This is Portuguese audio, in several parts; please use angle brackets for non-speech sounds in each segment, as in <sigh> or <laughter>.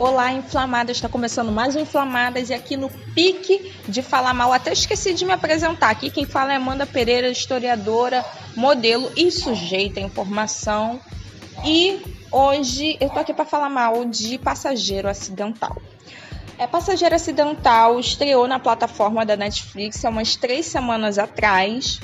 Olá, inflamadas! Está começando mais um Inflamadas e aqui no pique de falar mal. Até esqueci de me apresentar. Aqui quem fala é Amanda Pereira, historiadora, modelo e sujeita à informação. E hoje eu tô aqui para falar mal de Passageiro Acidental. É, Passageiro Acidental estreou na plataforma da Netflix há umas três semanas atrás.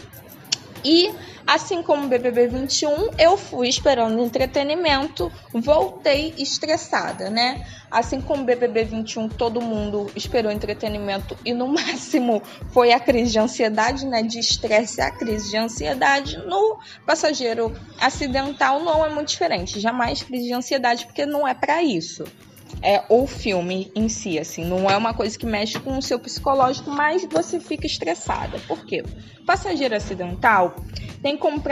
E assim como o BBB 21, eu fui esperando entretenimento, voltei estressada, né? Assim como o BBB 21, todo mundo esperou entretenimento e no <laughs> máximo foi a crise de ansiedade, né? De estresse a crise de ansiedade. No passageiro acidental não é muito diferente, jamais crise de ansiedade, porque não é para isso é, o filme em si, assim, não é uma coisa que mexe com o seu psicológico, mas você fica estressada. Por quê? Passageiro acidental tem como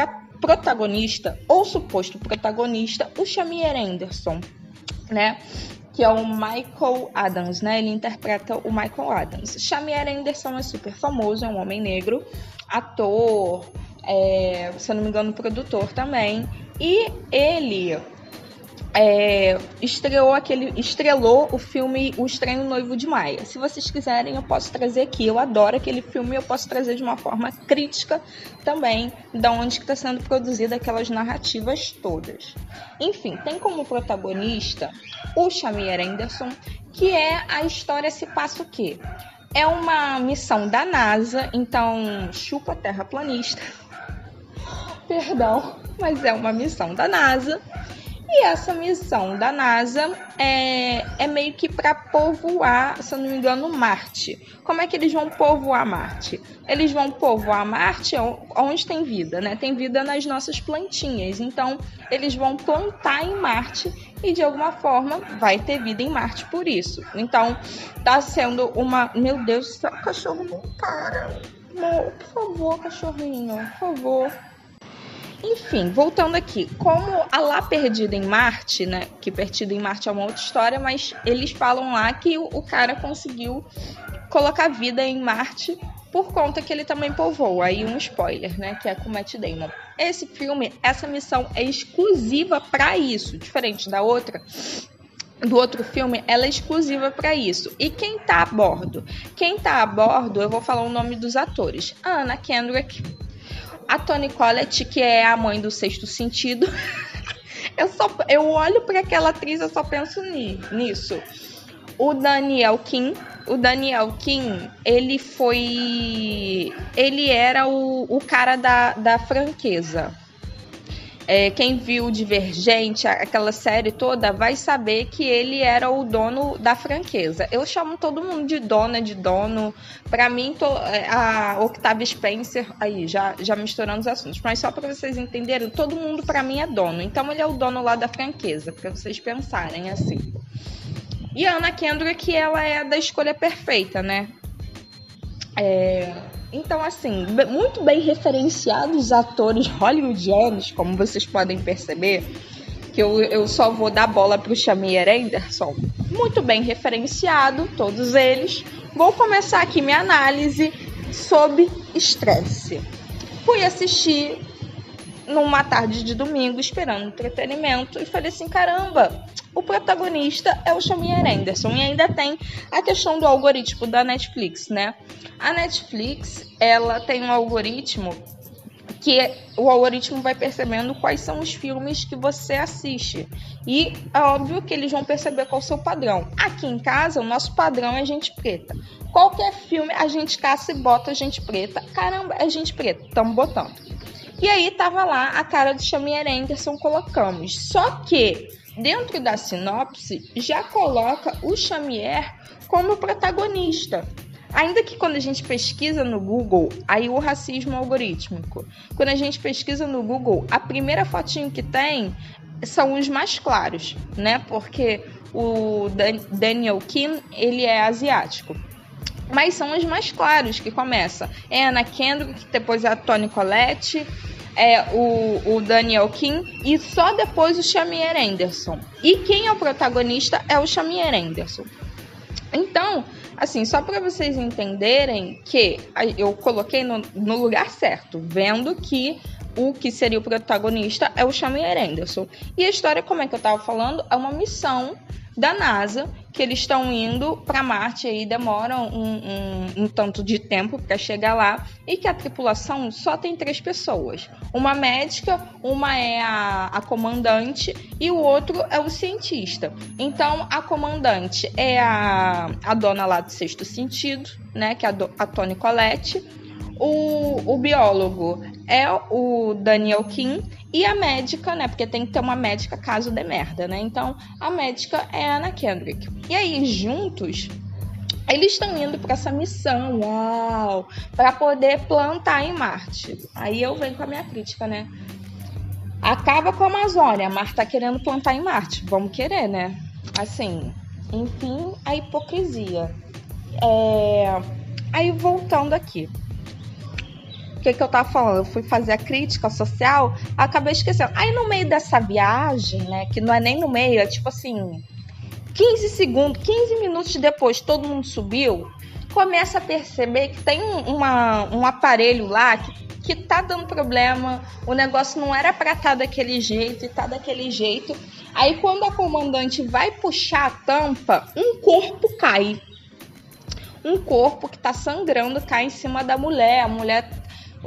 protagonista, ou suposto protagonista, o Shamir Anderson, né? Que é o Michael Adams, né? Ele interpreta o Michael Adams. Shamir Anderson é super famoso, é um homem negro, ator, é, se eu não me engano, produtor também. E ele é, estreou aquele, estrelou o filme O Estranho Noivo de Maia. Se vocês quiserem, eu posso trazer aqui. Eu adoro aquele filme, eu posso trazer de uma forma crítica também da onde está sendo produzida aquelas narrativas todas. Enfim, tem como protagonista o Shamir Anderson, que é a história se passa o quê? É uma missão da NASA, então chupa terraplanista. Perdão, mas é uma missão da NASA e essa missão da NASA é, é meio que para povoar, se eu não me engano, Marte. Como é que eles vão povoar Marte? Eles vão povoar Marte onde tem vida, né? Tem vida nas nossas plantinhas. Então, eles vão plantar em Marte e de alguma forma vai ter vida em Marte por isso. Então, tá sendo uma. Meu Deus, cachorro não para. Não, por favor, cachorrinho, por favor. Enfim, voltando aqui, como a Lá Perdida em Marte, né? Que Perdida em Marte é uma outra história, mas eles falam lá que o, cara conseguiu colocar vida em Marte por conta que ele também povoou. Aí um spoiler, né? Que é com Matt Damon. Esse filme, essa missão é exclusiva para isso, diferente da outra. Do outro filme, ela é exclusiva para isso. E quem tá a bordo? Quem tá a bordo, eu vou falar o nome dos atores: Anna Kendrick, a Toni Collette, que é a mãe do Sexto Sentido. <laughs> eu, só, eu olho para aquela atriz, eu só penso nisso. O Daniel Kim. O Daniel Kim, ele foi. Ele era o, o cara da, da franqueza. É, quem viu Divergente, aquela série toda, vai saber que ele era o dono da franqueza. Eu chamo todo mundo de dona, de dono. Para mim, tô, é, a Octavia Spencer, aí, já, já misturando os assuntos. Mas só para vocês entenderem, todo mundo para mim é dono. Então ele é o dono lá da franqueza, para vocês pensarem assim. E a Anna Kendrick, ela é da escolha perfeita, né? É, então, assim, muito bem referenciados atores hollywoodianos, como vocês podem perceber, que eu, eu só vou dar bola pro Shamir Anderson. Muito bem referenciado, todos eles. Vou começar aqui minha análise sobre estresse. Fui assistir numa tarde de domingo, esperando entretenimento, e falei assim: caramba, o protagonista é o Shamir Anderson. E ainda tem a questão do algoritmo da Netflix, né? A Netflix, ela tem um algoritmo que o algoritmo vai percebendo quais são os filmes que você assiste. E é óbvio que eles vão perceber qual é o seu padrão. Aqui em casa, o nosso padrão é gente preta. Qualquer filme, a gente caça e bota gente preta. Caramba, é gente preta, estamos botando. E aí tava lá a cara do Shamir Anderson, colocamos. Só que dentro da sinopse já coloca o Xamier como protagonista. Ainda que quando a gente pesquisa no Google, aí o racismo algorítmico. Quando a gente pesquisa no Google, a primeira fotinho que tem são os mais claros, né? Porque o Daniel Kim, ele é asiático. Mas são os mais claros que começa. É Anna Kendrick, depois a Toni Collette, é o, o Daniel Kim e só depois o Shamir Anderson. E quem é o protagonista é o Shamir Anderson. Então, assim, só para vocês entenderem que eu coloquei no, no, lugar certo, vendo que o que seria o protagonista é o Shamir Anderson. E a história, como é que eu tava falando, é uma missão da NASA que eles estão indo para Marte e demoram um, um, um, tanto de tempo para chegar lá e que a tripulação só tem três pessoas. Uma médica, uma é a, a comandante e o outro é o cientista. Então a comandante é a, a dona lá do sexto sentido, né, que é a, a Tony Colette. O, o biólogo é o Daniel Kim e a médica, né? Porque tem que ter uma médica caso dê merda, né? Então a médica é a Kendrick. E aí, juntos, eles estão indo para essa missão, uau, para poder plantar em Marte. Aí eu venho com a minha crítica, né? Acaba com a Amazônia, Marte tá querendo plantar em Marte. Vamos querer, né? Assim, enfim, a hipocrisia. É... Aí voltando aqui que, que eu tava falando? Eu fui fazer a crítica social, acabei esquecendo. Aí no meio dessa viagem, né, que não é nem no meio, é tipo assim, 15 segundos, 15 minutos depois todo mundo subiu, começa a perceber que tem um, uma, um aparelho lá que, que tá dando problema, o negócio não era pra estar tá daquele jeito e tá daquele jeito. Aí quando a comandante vai puxar a tampa, um corpo cai. Um corpo que tá sangrando cai em cima da mulher. A mulher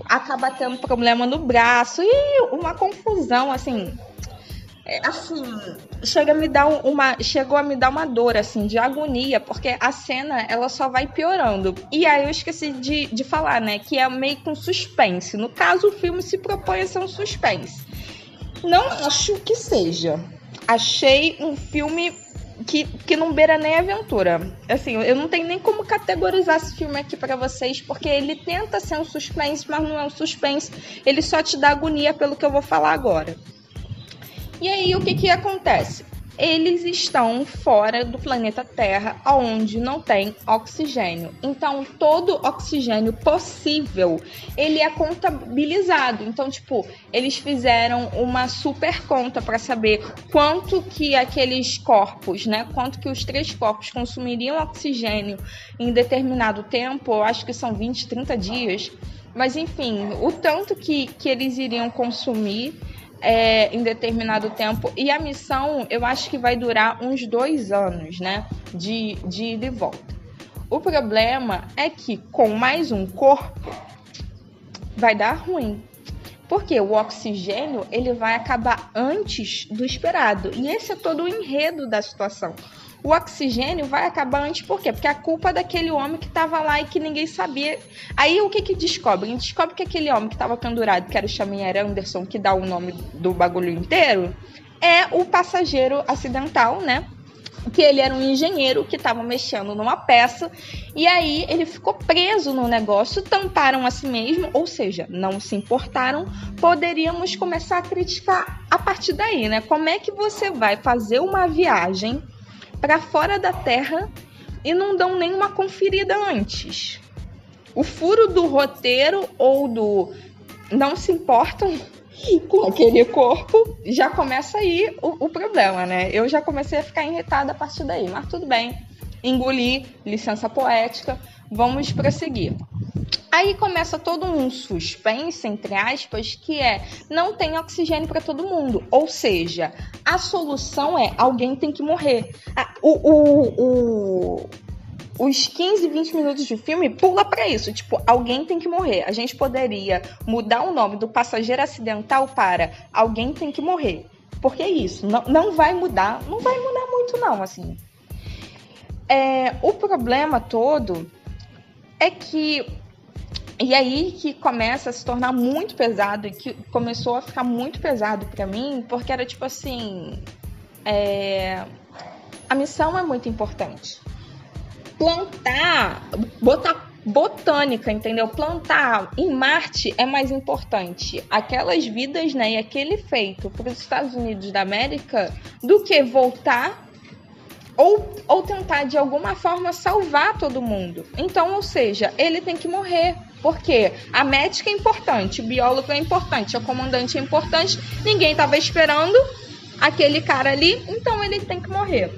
acaba tendo problema no braço e uma confusão, assim. É, assim, chega a me dar uma, chegou a me dar uma dor, assim, de agonia, porque a cena, ela só vai piorando. E aí eu esqueci de, de falar, né, que é meio com suspense. No caso, o filme se propõe a ser um suspense. Não acho que seja. Achei um filme que, que não beira nem aventura. Assim, eu não tenho nem como categorizar esse filme aqui para vocês, porque ele tenta ser um suspense, mas não é um suspense. Ele só te dá agonia pelo que eu vou falar agora. E aí, o que que acontece? Eles estão fora do planeta Terra, onde não tem oxigênio. Então, todo oxigênio possível, ele é contabilizado. Então, tipo, eles fizeram uma super conta para saber quanto que aqueles corpos, né, quanto que os três corpos consumiriam oxigênio em determinado tempo, acho que são 20, 30 dias. Mas enfim, o tanto que, que eles iriam consumir é, em determinado tempo. E a missão, eu acho que vai durar uns dois anos, né? De, de ida e volta. O problema é que com mais um corpo vai dar ruim. Porque o oxigênio ele vai acabar antes do esperado. E esse é todo o enredo da situação o oxigênio vai acabar antes, por quê? Porque a culpa é daquele homem que estava lá e que ninguém sabia. Aí o que que descobre? A descobre que aquele homem que estava pendurado, que era o Xavier Anderson, que dá o nome do bagulho inteiro, é o passageiro acidental, né? que ele era um engenheiro que estava mexendo numa peça e aí ele ficou preso no negócio, tamparam a si mesmo, ou seja, não se importaram. Poderíamos começar a criticar a partir daí, né? Como é que você vai fazer uma viagem para fora da Terra e não dão nenhuma conferida antes. O furo do roteiro ou do não se importam <laughs> com aquele corpo, já começa aí o, o, problema, né? Eu já comecei a ficar irritada a partir daí, mas tudo bem. Engoli, licença poética, vamos prosseguir. Aí começa todo um suspense, entre aspas, que é não tem oxigênio para todo mundo. Ou seja, a solução é alguém tem que morrer. O, o, o, os 15, 20 minutos de filme pula para isso. Tipo, alguém tem que morrer. A gente poderia mudar o nome do passageiro acidental para alguém tem que morrer. Porque é isso. Não, não vai mudar. Não vai mudar muito, não, assim. É, o problema todo é que e aí que começa a se tornar muito pesado e que começou a ficar muito pesado para mim, porque era tipo assim, é... a missão é muito importante. Plantar, botar botânica, entendeu? Plantar em Marte é mais importante aquelas vidas, né, e aquele feito para os Estados Unidos da América do que voltar ou, ou tentar de alguma forma salvar todo mundo. Então, ou seja, ele tem que morrer. Porque a médica é importante, o biólogo é importante, o comandante é importante, ninguém estava esperando aquele cara ali, então ele tem que morrer.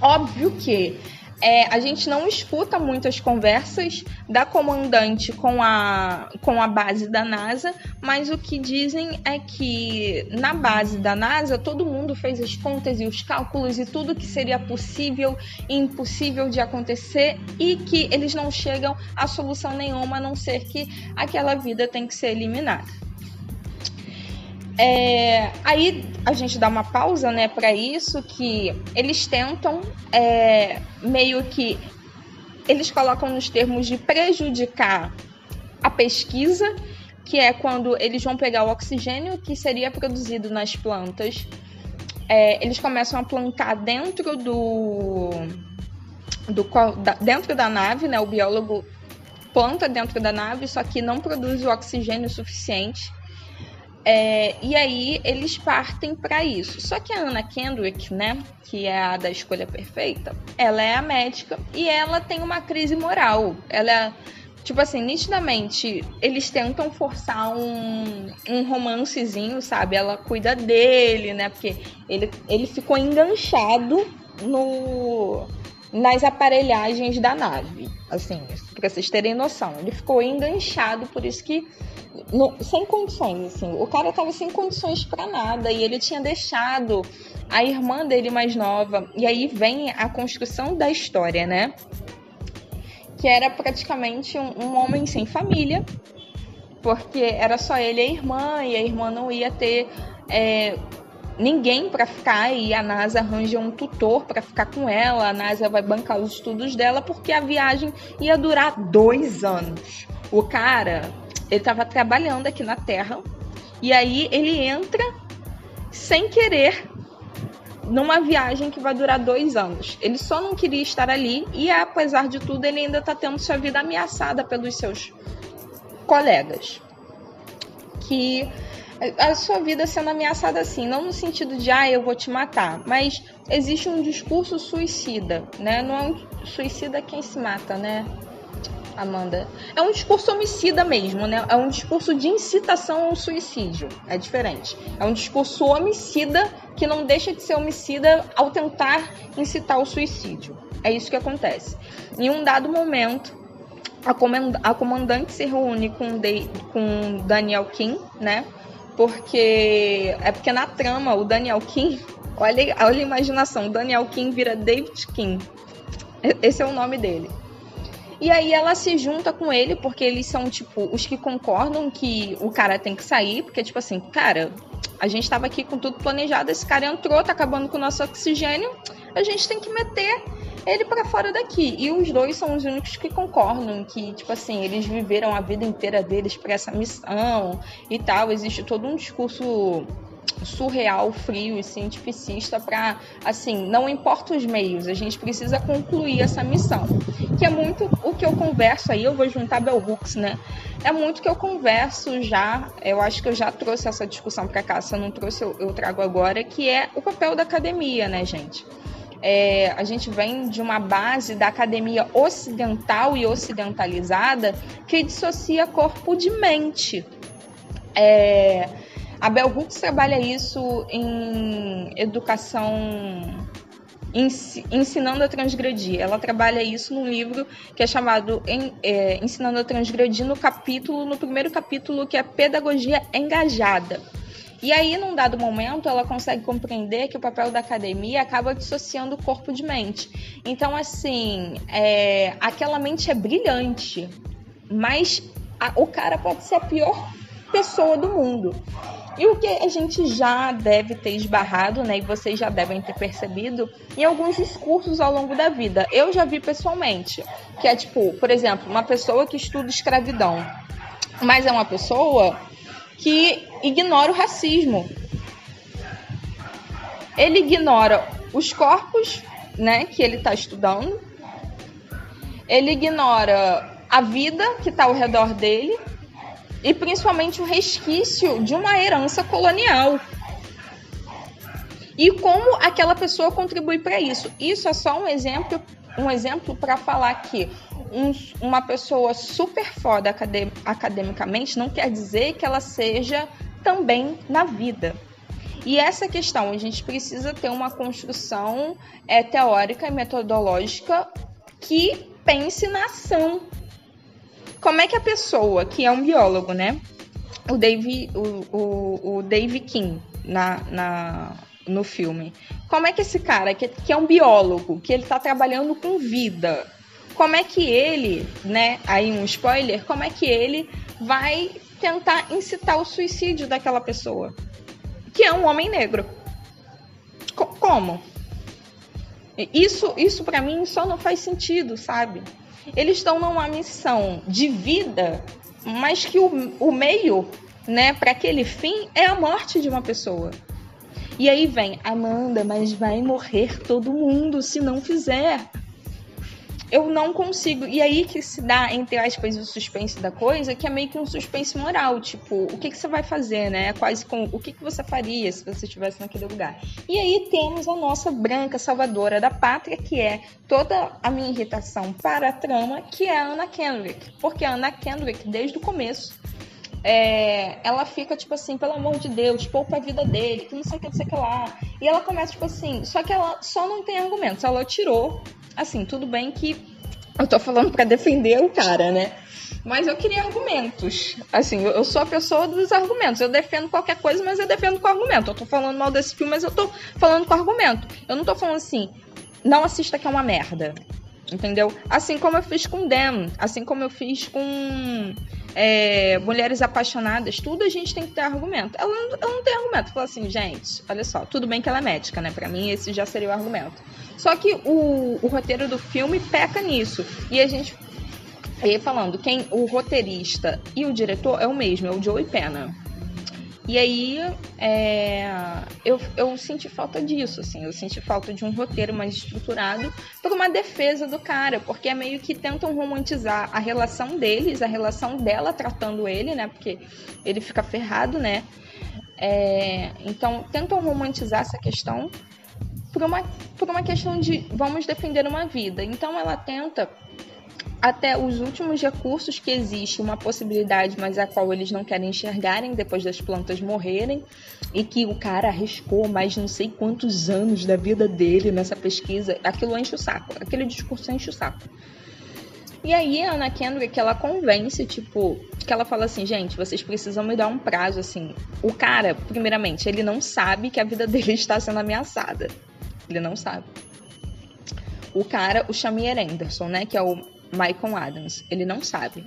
Óbvio que é, a gente não escuta muitas conversas da comandante com a, com a base da NASA, mas o que dizem é que na base da NASA todo mundo fez as contas e os cálculos e tudo que seria possível e impossível de acontecer e que eles não chegam a solução nenhuma a não ser que aquela vida tem que ser eliminada. É, aí a gente dá uma pausa, né, para isso que eles tentam é, meio que eles colocam nos termos de prejudicar a pesquisa, que é quando eles vão pegar o oxigênio que seria produzido nas plantas, é, eles começam a plantar dentro do, do da, dentro da nave, né, o biólogo planta dentro da nave, só que não produz o oxigênio suficiente é, e aí eles partem para isso. Só que a Anna Kendrick, né, que é a da escolha perfeita, ela é a médica e ela tem uma crise moral. Ela é, tipo assim, nitidamente, eles tentam forçar um, um romancezinho, sabe? Ela cuida dele, né? Porque ele, ele ficou enganchado no nas aparelhagens da nave. Assim, para vocês terem noção. Ele ficou enganchado, por isso que no, sem condições, assim. O cara tava sem condições para nada e ele tinha deixado a irmã dele mais nova. E aí vem a construção da história, né? Que era praticamente um, um homem sem família, porque era só ele e a irmã, e a irmã não ia ter é, ninguém para ficar e a NASA arranja um tutor para ficar com ela. A NASA vai bancar os estudos dela porque a viagem ia durar dois anos. O cara ele estava trabalhando aqui na Terra e aí ele entra sem querer numa viagem que vai durar dois anos. Ele só não queria estar ali e, apesar de tudo, ele ainda está tendo sua vida ameaçada pelos seus colegas. Que a sua vida sendo ameaçada assim, não no sentido de ah, eu vou te matar, mas existe um discurso suicida, né? Não é um suicida quem se mata, né? Amanda. É um discurso homicida mesmo, né? É um discurso de incitação ao suicídio. É diferente. É um discurso homicida que não deixa de ser homicida ao tentar incitar o suicídio. É isso que acontece. Em um dado momento, a, comand a comandante se reúne com, com Daniel Kim, né? Porque é porque na trama o Daniel Kim, olha, olha a imaginação, o Daniel Kim vira David Kim. Esse é o nome dele. E aí ela se junta com ele, porque eles são, tipo, os que concordam que o cara tem que sair, porque, tipo assim, cara, a gente tava aqui com tudo planejado, esse cara entrou, tá acabando com o nosso oxigênio, a gente tem que meter ele para fora daqui. E os dois são os únicos que concordam que, tipo assim, eles viveram a vida inteira deles para essa missão e tal. Existe todo um discurso surreal, frio e cientificista para, assim, não importa os meios, a gente precisa concluir essa missão. Que é muito o que eu converso aí, eu vou juntar Bell Hooks, né? É muito que eu converso já, eu acho que eu já trouxe essa discussão para cá, se eu não trouxe, eu, eu trago agora, que é o papel da academia, né, gente? É, a gente vem de uma base da academia ocidental e ocidentalizada que dissocia corpo de mente. É, a Bell Hooks trabalha isso em educação ensinando a transgredir. Ela trabalha isso num livro que é chamado é, Ensinando a Transgredir, no capítulo, no primeiro capítulo, que é Pedagogia Engajada. E aí, num dado momento, ela consegue compreender que o papel da academia acaba dissociando o corpo de mente. Então, assim, é, aquela mente é brilhante, mas a, o cara pode ser a pior pessoa do mundo. E o que a gente já deve ter esbarrado, né, e vocês já devem ter percebido, em alguns discursos ao longo da vida. Eu já vi pessoalmente, que é tipo, por exemplo, uma pessoa que estuda escravidão, mas é uma pessoa que ignora o racismo. Ele ignora os corpos, né, que ele está estudando. Ele ignora a vida que está ao redor dele e principalmente o resquício de uma herança colonial. E como aquela pessoa contribui para isso. Isso é só um exemplo, um exemplo para falar que um, uma pessoa super foda academ academicamente não quer dizer que ela seja também na vida. E essa questão, a gente precisa ter uma construção é, teórica e metodológica que pense na ação. Como é que a pessoa que é um biólogo, né? O Dave, o, o, o Dave King na, na, no filme. Como é que esse cara, que, que é um biólogo, que ele está trabalhando com vida, como é que ele, né? Aí um spoiler, como é que ele vai tentar incitar o suicídio daquela pessoa? Que é um homem negro. C como? Isso, isso para mim só não faz sentido, sabe? Eles estão numa missão de vida, mas que o, o meio, né, para aquele fim é a morte de uma pessoa. E aí vem, Amanda, mas vai morrer todo mundo se não fizer eu não consigo. E aí que se dá, entre aspas, o suspense da coisa, que é meio que um suspense moral. Tipo, o que, que você vai fazer, né? Quase com o que, que você faria se você estivesse naquele lugar. E aí temos a nossa branca salvadora da pátria, que é toda a minha irritação para a trama, que é a Anna Kendrick. Porque a Anna Kendrick, desde o começo, é, ela fica, tipo assim, pelo amor de Deus, poupa a vida dele, que não sei o que, não sei o que lá. E ela começa, tipo assim, só que ela só não tem argumentos. Ela tirou assim, tudo bem que eu tô falando para defender o cara, né? Mas eu queria argumentos. Assim, eu sou a pessoa dos argumentos. Eu defendo qualquer coisa, mas eu defendo com argumento. Eu tô falando mal desse filme, mas eu tô falando com argumento. Eu não tô falando assim, não assista que é uma merda. Entendeu? Assim como eu fiz com Dem, assim como eu fiz com é, Mulheres Apaixonadas, tudo a gente tem que ter argumento. Ela não, ela não tem argumento. Fala assim, gente, olha só, tudo bem que ela é médica, né? Pra mim, esse já seria o argumento. Só que o, o roteiro do filme peca nisso. E a gente. Aí falando, quem o roteirista e o diretor é o mesmo, é o Joey Pena. E aí é, eu, eu senti falta disso, assim, eu senti falta de um roteiro mais estruturado por uma defesa do cara, porque é meio que tentam romantizar a relação deles, a relação dela tratando ele, né? Porque ele fica ferrado, né? É, então tentam romantizar essa questão por uma, por uma questão de vamos defender uma vida. Então ela tenta até os últimos recursos que existe uma possibilidade, mas a qual eles não querem enxergarem depois das plantas morrerem, e que o cara arriscou mais não sei quantos anos da vida dele nessa pesquisa, aquilo enche o saco, aquele discurso enche o saco. E aí a Ana Kendrick, ela convence, tipo, que ela fala assim, gente, vocês precisam me dar um prazo, assim. O cara, primeiramente, ele não sabe que a vida <laughs> dele está sendo ameaçada. Ele não sabe. O cara, o Shamir Anderson, né, que é o Michael Adams, ele não sabe.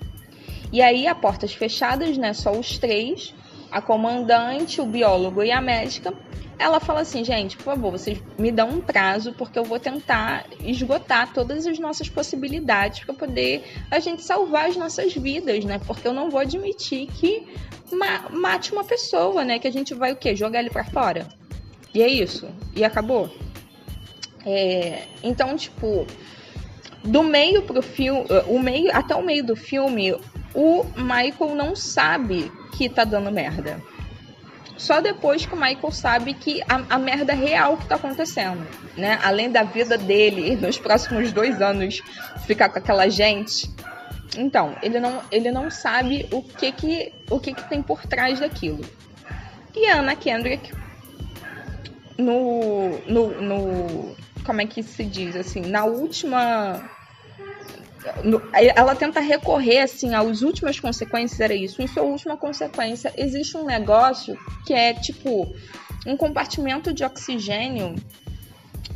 E aí, a portas fechadas, né, só os três, a comandante, o biólogo e a médica, ela fala assim, gente, por favor, vocês me dão um prazo porque eu vou tentar esgotar todas as nossas possibilidades para poder a gente salvar as nossas vidas, né? Porque eu não vou admitir que ma mate uma pessoa, né? Que a gente vai o quê? Jogar ele para fora. E é isso. E acabou. É, então, tipo, do meio pro filme, o meio até o meio do filme, o Michael não sabe que tá dando merda. Só depois que o Michael sabe que a, a merda real que tá acontecendo, né? Além da vida dele <laughs> nos próximos dois anos ficar com aquela gente. Então, ele não, ele não sabe o que que, o que que tem por trás daquilo. E a Anna Kendrick, no, no, no como é que se diz assim, na última ela tenta recorrer assim às últimas consequências era isso em sua última consequência existe um negócio que é tipo um compartimento de oxigênio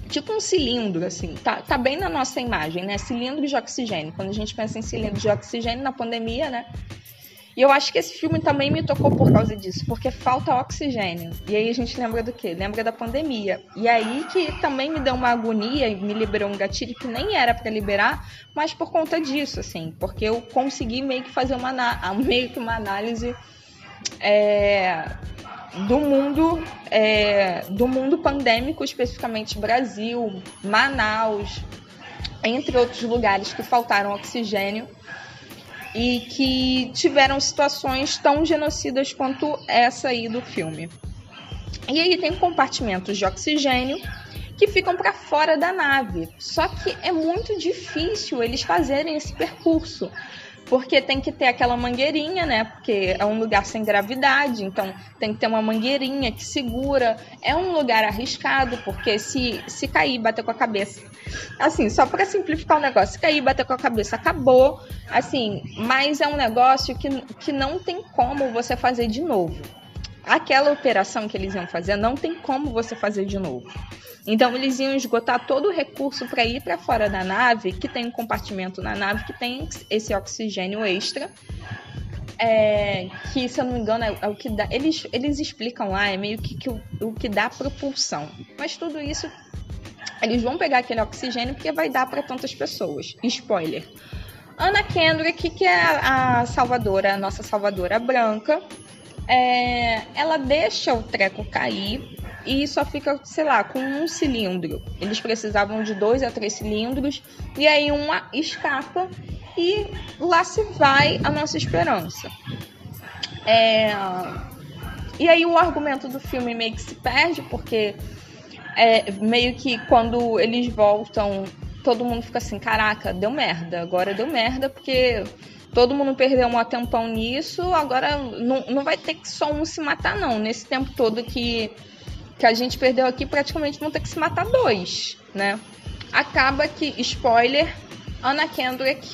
tipo um cilindro assim tá, tá bem na nossa imagem né cilindro de oxigênio quando a gente pensa em cilindro de oxigênio na pandemia né e eu acho que esse filme também me tocou por causa disso, porque falta oxigênio. E aí a gente lembra do quê? Lembra da pandemia. E aí que também me deu uma agonia e me liberou um gatilho que nem era para liberar, mas por conta disso, assim, porque eu consegui meio que fazer uma <laughs> meio que uma análise é, do mundo é, do mundo pandêmico, especificamente Brasil, Manaus, entre outros lugares que faltaram oxigênio e que tiveram situações tão genocidas quanto essa aí do filme. E aí tem compartimentos de oxigênio que ficam para fora da nave. Só que é muito difícil eles fazerem esse percurso. Porque tem que ter aquela mangueirinha, né? Porque é um lugar sem gravidade, então tem que ter uma mangueirinha que segura. É um lugar arriscado, porque se, se cair, bater com a cabeça. Assim, só para simplificar o negócio, se cair, bater com a cabeça, acabou. Assim, mas é um negócio que, que não tem como você fazer de novo. Aquela operação que eles iam fazer, não tem como você fazer de novo. Então eles iam esgotar todo o recurso para ir para fora da nave, que tem um compartimento na nave que tem esse oxigênio extra. É, que, se eu não me engano, é, é, o que dá. Eles, eles explicam lá, é meio que, que o, o que dá propulsão. Mas tudo isso, eles vão pegar aquele oxigênio porque vai dar para tantas pessoas. Spoiler. Anna Kendrick, que é a salvadora, a nossa salvadora branca, é, ela deixa o treco cair e só fica, sei lá, com um cilindro. Eles precisavam de dois a três cilindros e aí uma escapa e lá se vai a nossa esperança. É... E aí o argumento do filme meio que se perde porque é, meio que quando eles voltam todo mundo fica assim, caraca, deu merda, agora deu merda porque todo mundo perdeu um tempão nisso, agora não, não vai ter que só um se matar não, nesse tempo todo que que a gente perdeu aqui, praticamente vão ter que se matar dois, né? Acaba que, spoiler, Anna Kendrick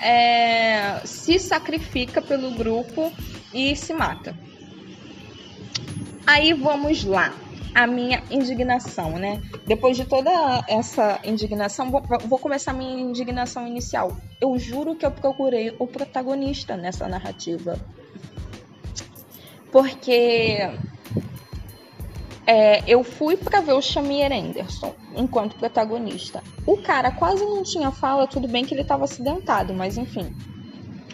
é, se sacrifica pelo grupo e se mata. Aí vamos lá, a minha indignação, né? Depois de toda essa indignação, vou, vou começar a minha indignação inicial. Eu juro que eu procurei o protagonista nessa narrativa. Porque é, eu fui para ver o Shamir Anderson enquanto protagonista. O cara quase não tinha fala, tudo bem que ele estava acidentado, mas enfim.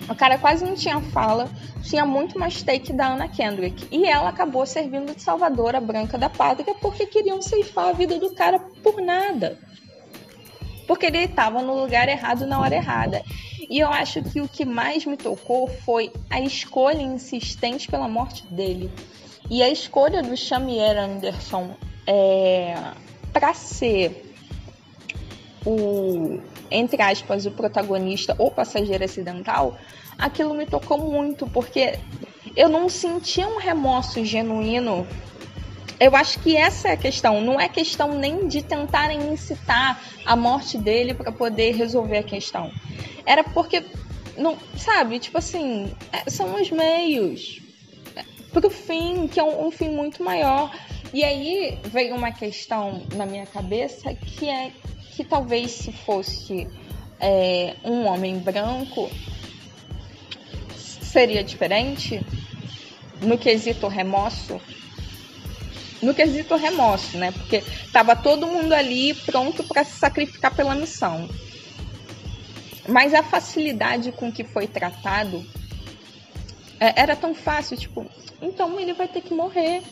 O cara quase não tinha fala, tinha muito mais take da Anna Kendrick. E ela acabou servindo de salvadora branca da pátria porque queriam ceifar a vida do cara por nada. Porque ele estava no lugar errado na hora errada. E eu acho que o que mais me tocou foi a escolha insistente pela morte dele. E a escolha do Xamier Anderson é, para ser o, entre aspas, o protagonista ou passageiro acidental, aquilo me tocou muito, porque eu não sentia um remorso genuíno. Eu acho que essa é a questão. Não é questão nem de tentarem incitar a morte dele para poder resolver a questão. Era porque, não, sabe, tipo assim, é, são os meios pro fim, que é um, um fim muito maior. E aí veio uma questão na minha cabeça que é que talvez se fosse é, um homem branco seria diferente no quesito remorso. No quesito remorso, né? Porque tava todo mundo ali pronto para se sacrificar pela missão. Mas a facilidade com que foi tratado era tão fácil, tipo, então ele vai ter que morrer.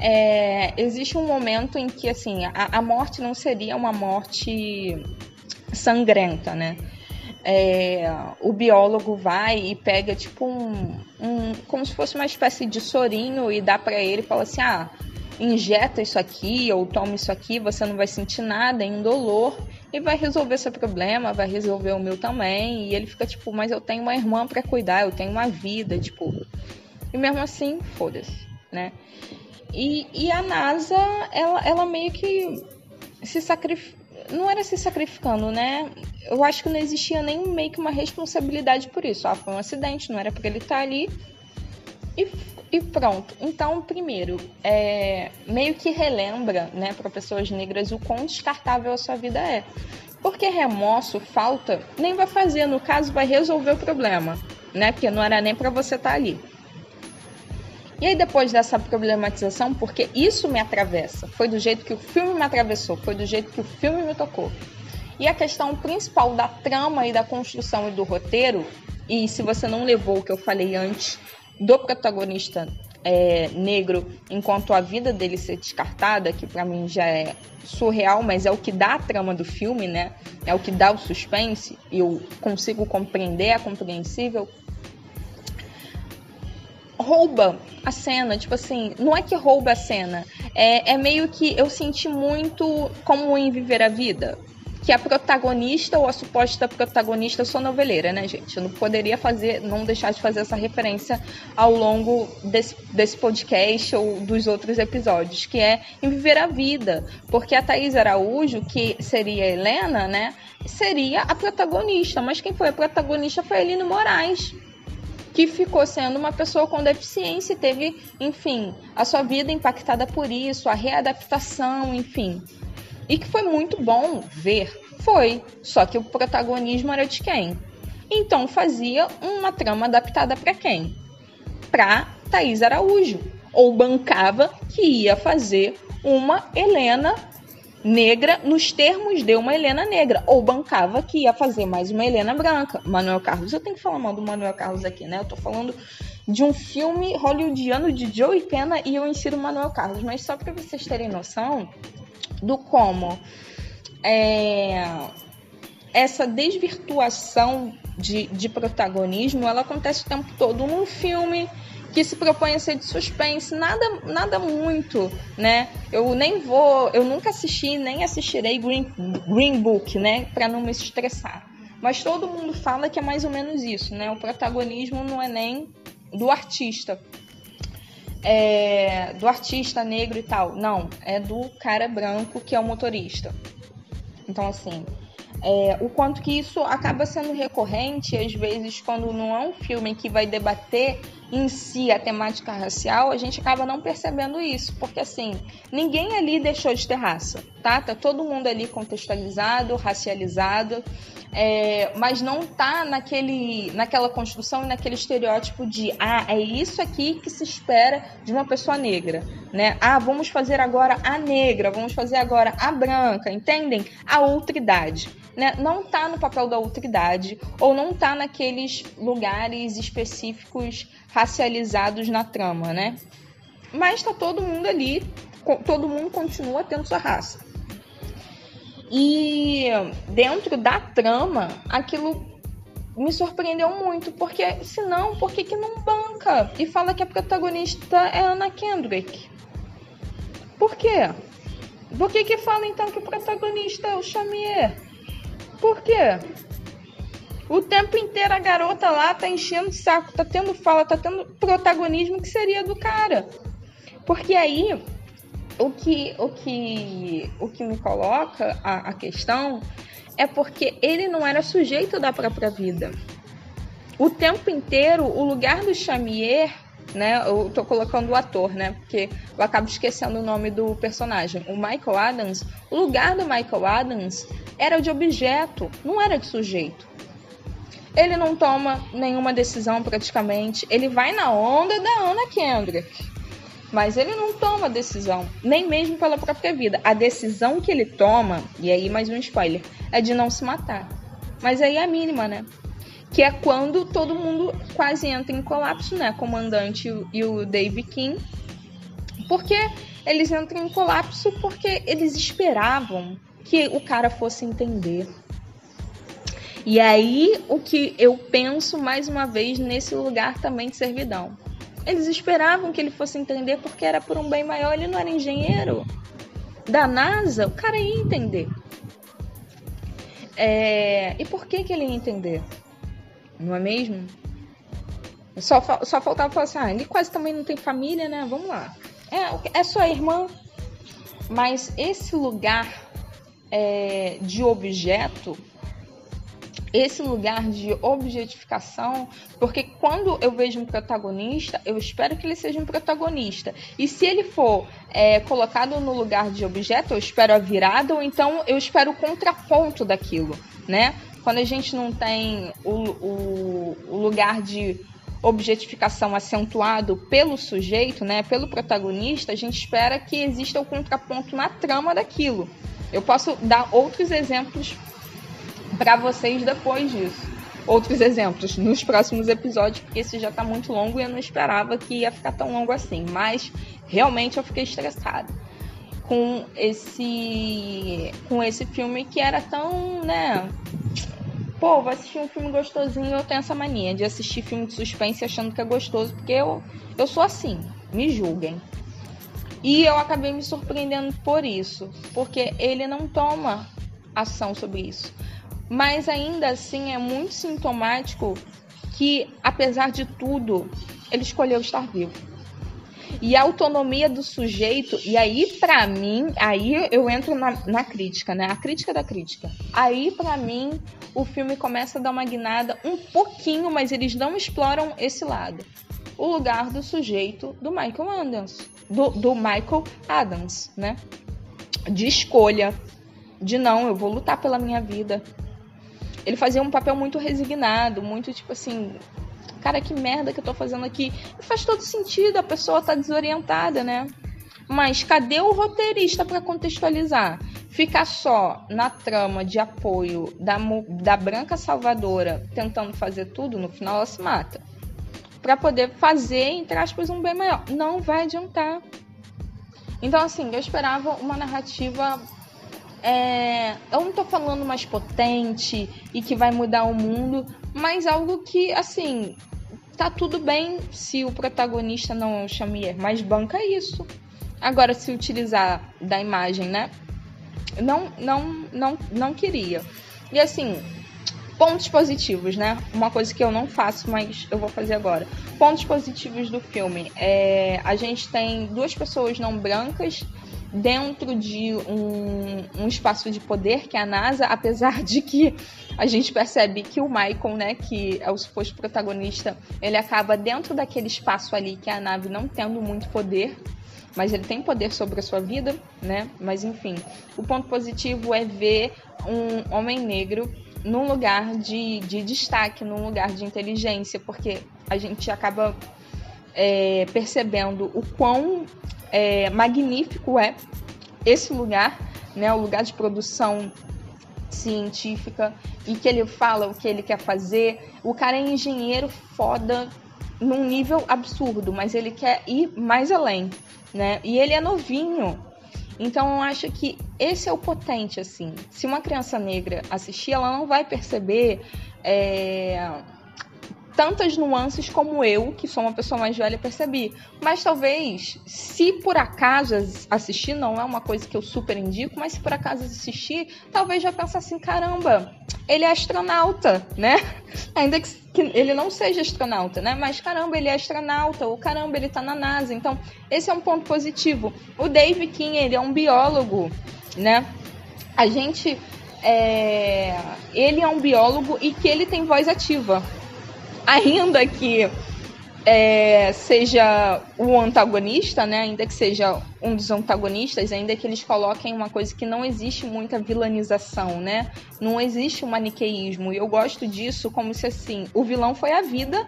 É, existe um momento em que assim a, a, morte não seria uma morte sangrenta, né? É, o biólogo vai e pega tipo um, um, como se fosse uma espécie de sorinho e dá para ele e fala assim, ah, injeta isso aqui ou toma isso aqui, você não vai sentir nada, é indolor e vai resolver seu problema, vai resolver o meu também. E ele fica tipo, mas eu tenho uma irmã para cuidar, eu tenho uma vida, tipo, e mesmo assim, foda-se, né? E, e a NASA, ela, ela meio que se sacrificou. Não era se sacrificando, né? Eu acho que não existia nem meio que uma responsabilidade por isso. Ah, foi um acidente, não era porque ele tá ali. E, e pronto. Então, primeiro, é, meio que relembra, né, para pessoas negras o quão descartável a sua vida é. Porque remorso, falta, nem vai fazer. No caso, vai resolver o problema, né? Porque não era nem para você estar tá ali. E aí, depois dessa problematização, porque isso me atravessa, foi do jeito que o filme me atravessou, foi do jeito que o filme me tocou. E a questão principal da trama e da construção e do roteiro, e se você não levou o que eu falei antes do protagonista é, negro, enquanto a vida dele ser descartada, que para mim já é surreal, mas é o que dá a trama do filme, né? É o que dá o suspense, e eu consigo compreender, é compreensível rouba a cena, tipo assim, não é que rouba a cena, é, é meio que eu senti muito como em Viver a Vida. Que a protagonista ou a suposta protagonista, eu sou noveleira, né, gente? Eu não poderia fazer, não deixar de fazer essa referência ao longo desse, desse podcast ou dos outros episódios, que é em viver a vida. Porque a Thaís Araújo, que seria a Helena, né, seria a protagonista, mas quem foi a protagonista foi a Eline Moraes que ficou sendo uma pessoa com deficiência e teve, enfim, a sua vida impactada por isso, a readaptação, enfim. E que foi muito bom ver. Foi. Só que o protagonismo era de quem? Então fazia uma trama adaptada para quem? Para Thaís Araújo. Ou bancava que ia fazer uma Helena negra nos termos de uma Helena negra, ou bancava que ia fazer mais uma Helena branca. Manuel Carlos, eu tenho que falar mal do Manuel Carlos aqui, né? Eu tô falando de um filme hollywoodiano de Joey Pena e eu insiro Manuel Carlos, mas só para vocês terem noção do como é, essa desvirtuação de, de protagonismo ela acontece o tempo todo num filme que se propõe a ser de suspense, nada, nada muito, né? Eu nem vou, eu nunca assisti, nem assistirei Green, Green Book, né? Para não me estressar. Mas todo mundo fala que é mais ou menos isso, né? O protagonismo não é nem do artista, é, do artista negro e tal. Não, é do cara branco que é o motorista. Então, assim, é, o quanto que isso acaba sendo recorrente, às vezes, quando não é um filme que vai debater em si a temática racial, a gente acaba não percebendo isso, porque assim, ninguém ali deixou de ter raça, tá? Tá todo mundo ali contextualizado, racializado, é, mas não tá naquele, naquela construção e naquele estereótipo de ah, é isso aqui que se espera de uma pessoa negra, né? Ah, vamos fazer agora a negra, vamos fazer agora a branca, entendem? A outridade né, não tá no papel da outridade ou não tá naqueles lugares específicos racializados na trama, né? Mas tá todo mundo ali, todo mundo continua tendo sua raça. E dentro da trama, aquilo me surpreendeu muito, porque senão, por que, que não banca e fala que a protagonista é Anna Kendrick? Por quê? Por que, que fala então que o protagonista é o Xamier? Por quê? O tempo inteiro a garota lá tá enchendo o saco, tá tendo fala, tá tendo protagonismo que seria do cara. Porque aí o que o que o que me coloca a, a questão é porque ele não era sujeito da própria vida. O tempo inteiro, o lugar do Chamier né? Eu tô colocando o ator, né? Porque eu acabo esquecendo o nome do personagem. O Michael Adams, o lugar do Michael Adams era de objeto, não era de sujeito. Ele não toma nenhuma decisão praticamente. Ele vai na onda da Anna Kendrick. Mas ele não toma decisão, nem mesmo pela própria vida. A decisão que ele toma, e aí mais um spoiler, é de não se matar. Mas aí é a mínima, né? que é quando todo mundo quase entra em colapso, né? Comandante e o Dave King. Porque eles entram em colapso porque eles esperavam que o cara fosse entender. E aí o que eu penso mais uma vez nesse lugar também de servidão. Eles esperavam que ele fosse entender porque era por um bem maior, ele não era engenheiro da NASA, o cara ia entender. É... E por que, que ele ia entender? não é mesmo? Só, só faltava falar assim, ah, ele quase também não tem família, né? Vamos lá. É, é sua irmã. Mas esse lugar é, de objeto, esse lugar de objetificação, porque quando eu vejo um protagonista, eu espero que ele seja um protagonista. E se ele for é, colocado no lugar de objeto, eu espero a virada, ou então eu espero o contraponto daquilo, né? quando a gente não tem o, o, o lugar de objetificação acentuado pelo sujeito, né, pelo protagonista, a gente espera que exista o contraponto na trama daquilo. Eu posso dar outros exemplos para vocês depois disso. Outros exemplos nos próximos episódios, porque esse já está muito longo e eu não esperava que ia ficar tão longo assim. Mas realmente eu fiquei estressada com esse com esse filme que era tão, né, pô, vou assistir um filme gostosinho, eu tenho essa mania de assistir filme de suspense achando que é gostoso, porque eu, eu sou assim, me julguem. E eu acabei me surpreendendo por isso, porque ele não toma ação sobre isso. Mas ainda assim é muito sintomático que, apesar de tudo, ele escolheu estar vivo. E a autonomia do sujeito, e aí para mim, aí eu entro na, na, crítica, né? A crítica da crítica. Aí para mim o filme começa a dar uma guinada um pouquinho, mas eles não exploram esse lado. O lugar do sujeito do Michael Adams, do, do Michael Adams, né? De escolha, de não, eu vou lutar pela minha vida. Ele fazia um papel muito resignado, muito tipo assim, cara, que merda que eu tô fazendo aqui. E faz todo sentido, a pessoa tá desorientada, né? Mas cadê o roteirista para contextualizar? Ficar só na trama de apoio da, da branca salvadora tentando fazer tudo, no final ela se mata. Para poder fazer, entre aspas, um bem maior. Não vai adiantar. Então, assim, eu esperava uma narrativa. É... eu não tô falando mais potente e que vai mudar o mundo, mas algo que, assim, tá tudo bem se o protagonista não é o Xamier, mas banca isso. Agora, se utilizar da imagem, né? Não, não, não, não queria. E assim, pontos positivos, né? Uma coisa que eu não faço, mas eu vou fazer agora. Pontos positivos do filme. É, a gente tem duas pessoas não brancas dentro de um, um, espaço de poder que é a NASA, apesar de que a gente percebe que o Michael, né, que é o suposto protagonista, ele acaba dentro daquele espaço ali que é a nave não tendo muito poder, mas ele tem poder sobre a sua vida, né? Mas enfim, o ponto positivo é ver um homem negro num lugar de, de destaque, num lugar de inteligência, porque a gente acaba é, percebendo o quão é, magnífico é esse lugar, né, o lugar de produção científica e que ele fala o que ele quer fazer. O cara é engenheiro foda num nível absurdo, mas ele quer ir mais além, né? E ele é novinho. Então eu acho que esse é o potente, assim. Se uma criança negra assistir, ela não vai perceber é, tantas nuances como eu, que sou uma pessoa mais velha, percebi. Mas talvez, se por acaso assistir, não é uma coisa que eu super indico, mas se por acaso assistir, talvez já pense assim: caramba, ele é astronauta, né? <laughs> Ainda que, que ele não seja astronauta, né? Mas caramba, ele é astronauta, ou caramba, ele tá na NASA. Então, esse é um ponto positivo. O Dave King, ele é um biólogo, né? A gente. É... Ele é um biólogo e que ele tem voz ativa ainda que é, seja o antagonista, né? Ainda que seja um dos antagonistas, ainda que eles coloquem uma coisa que não existe muita vilanização, né? Não existe um maniqueísmo. E eu gosto disso como se assim, o vilão foi a vida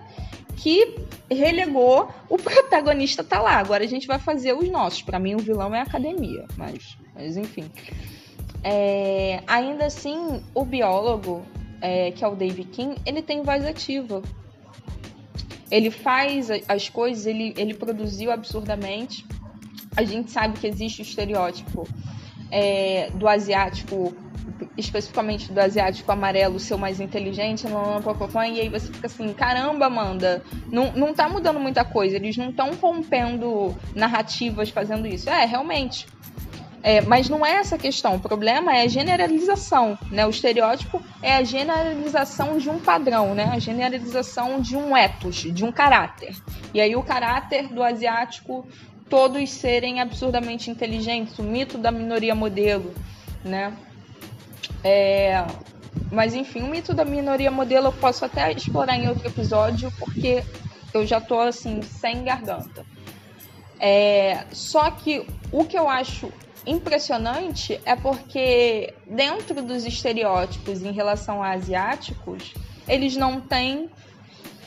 que relegou o protagonista tá lá. Agora a gente vai fazer os nossos. Para mim o vilão é a academia, mas, mas enfim. É, ainda assim, o biólogo, é, que é o Dave King, ele tem voz ativa ele faz as coisas, ele, ele produziu absurdamente. A gente sabe que existe o estereótipo é, do asiático, especificamente do asiático amarelo, ser mais inteligente, e aí você fica assim, caramba, Amanda, não, não tá mudando muita coisa, eles não estão rompendo narrativas fazendo isso. É, realmente, é, mas não é essa a questão. O problema é a generalização. Né? O estereótipo é a generalização de um padrão, né? a generalização de um ethos, de um caráter. E aí o caráter do asiático, todos serem absurdamente inteligentes, o mito da minoria modelo. Né? É, mas enfim, o mito da minoria modelo eu posso até explorar em outro episódio, porque eu já tô assim, sem garganta. É, só que o que eu acho impressionante é porque dentro dos estereótipos em relação a asiáticos, eles não têm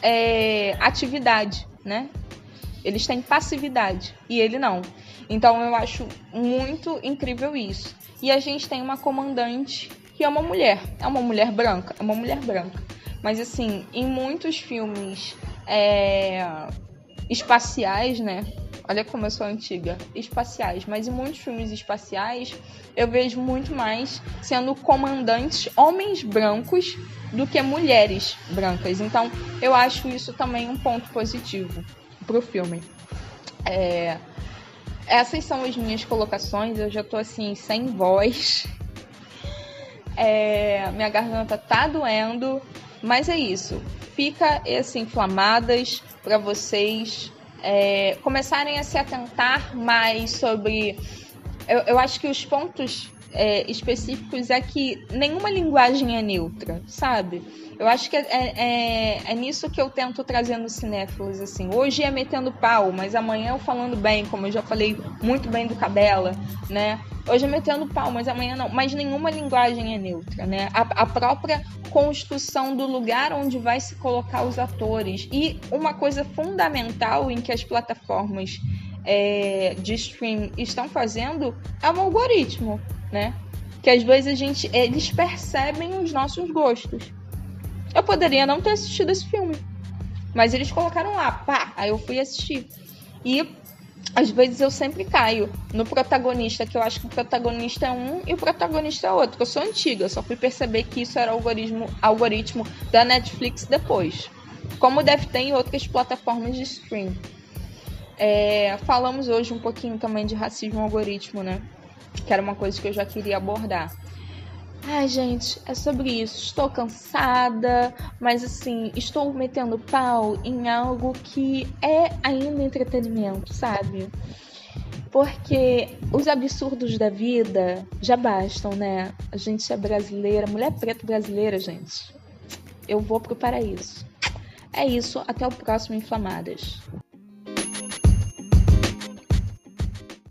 é, atividade, né? Eles têm passividade e ele não. Então eu acho muito incrível isso. E a gente tem uma comandante que é uma mulher, é uma mulher branca, é uma mulher branca. Mas assim, em muitos filmes é, espaciais, né? Olha como eu sou antiga. Espaciais. Mas em muitos filmes espaciais eu vejo muito mais sendo comandantes homens brancos do que mulheres brancas. Então eu acho isso também um ponto positivo pro filme. É... Essas são as minhas colocações. Eu já tô assim, sem voz. <laughs> É, minha garganta tá doendo, mas é isso. Fica esse inflamadas para vocês é, começarem a se atentar mais sobre. Eu, eu acho que os pontos é, específicos é que nenhuma linguagem é neutra, sabe? Eu acho que é, é, é, nisso que eu tento trazer no Cinéfilos, assim. Hoje é metendo pau, mas amanhã eu falando bem, como eu já falei muito bem do Cadela, né? Hoje é metendo pau, mas amanhã não. Mas nenhuma linguagem é neutra, né? A, a própria construção do lugar onde vai se colocar os atores. E uma coisa fundamental em que as plataformas é, de stream estão fazendo é um algoritmo, né? Que às vezes a gente, eles percebem os nossos gostos. Eu poderia não ter assistido esse filme. Mas eles colocaram lá, pá, aí eu fui assistir. E às vezes eu sempre caio no protagonista, que eu acho que o protagonista é um e o protagonista é outro. Eu sou antiga, eu só fui perceber que isso era algoritmo, algoritmo da Netflix depois. Como deve ter em outras plataformas de stream. É, falamos hoje um pouquinho também de racismo algoritmo, né? Que era uma coisa que eu já queria abordar. Ai, gente, é sobre isso. Estou cansada, mas assim, estou metendo pau em algo que é ainda entretenimento, sabe? Porque os absurdos da vida já bastam, né? A gente é brasileira, mulher preta brasileira, gente. Eu vou pro paraíso. É isso, até o próximo Inflamadas.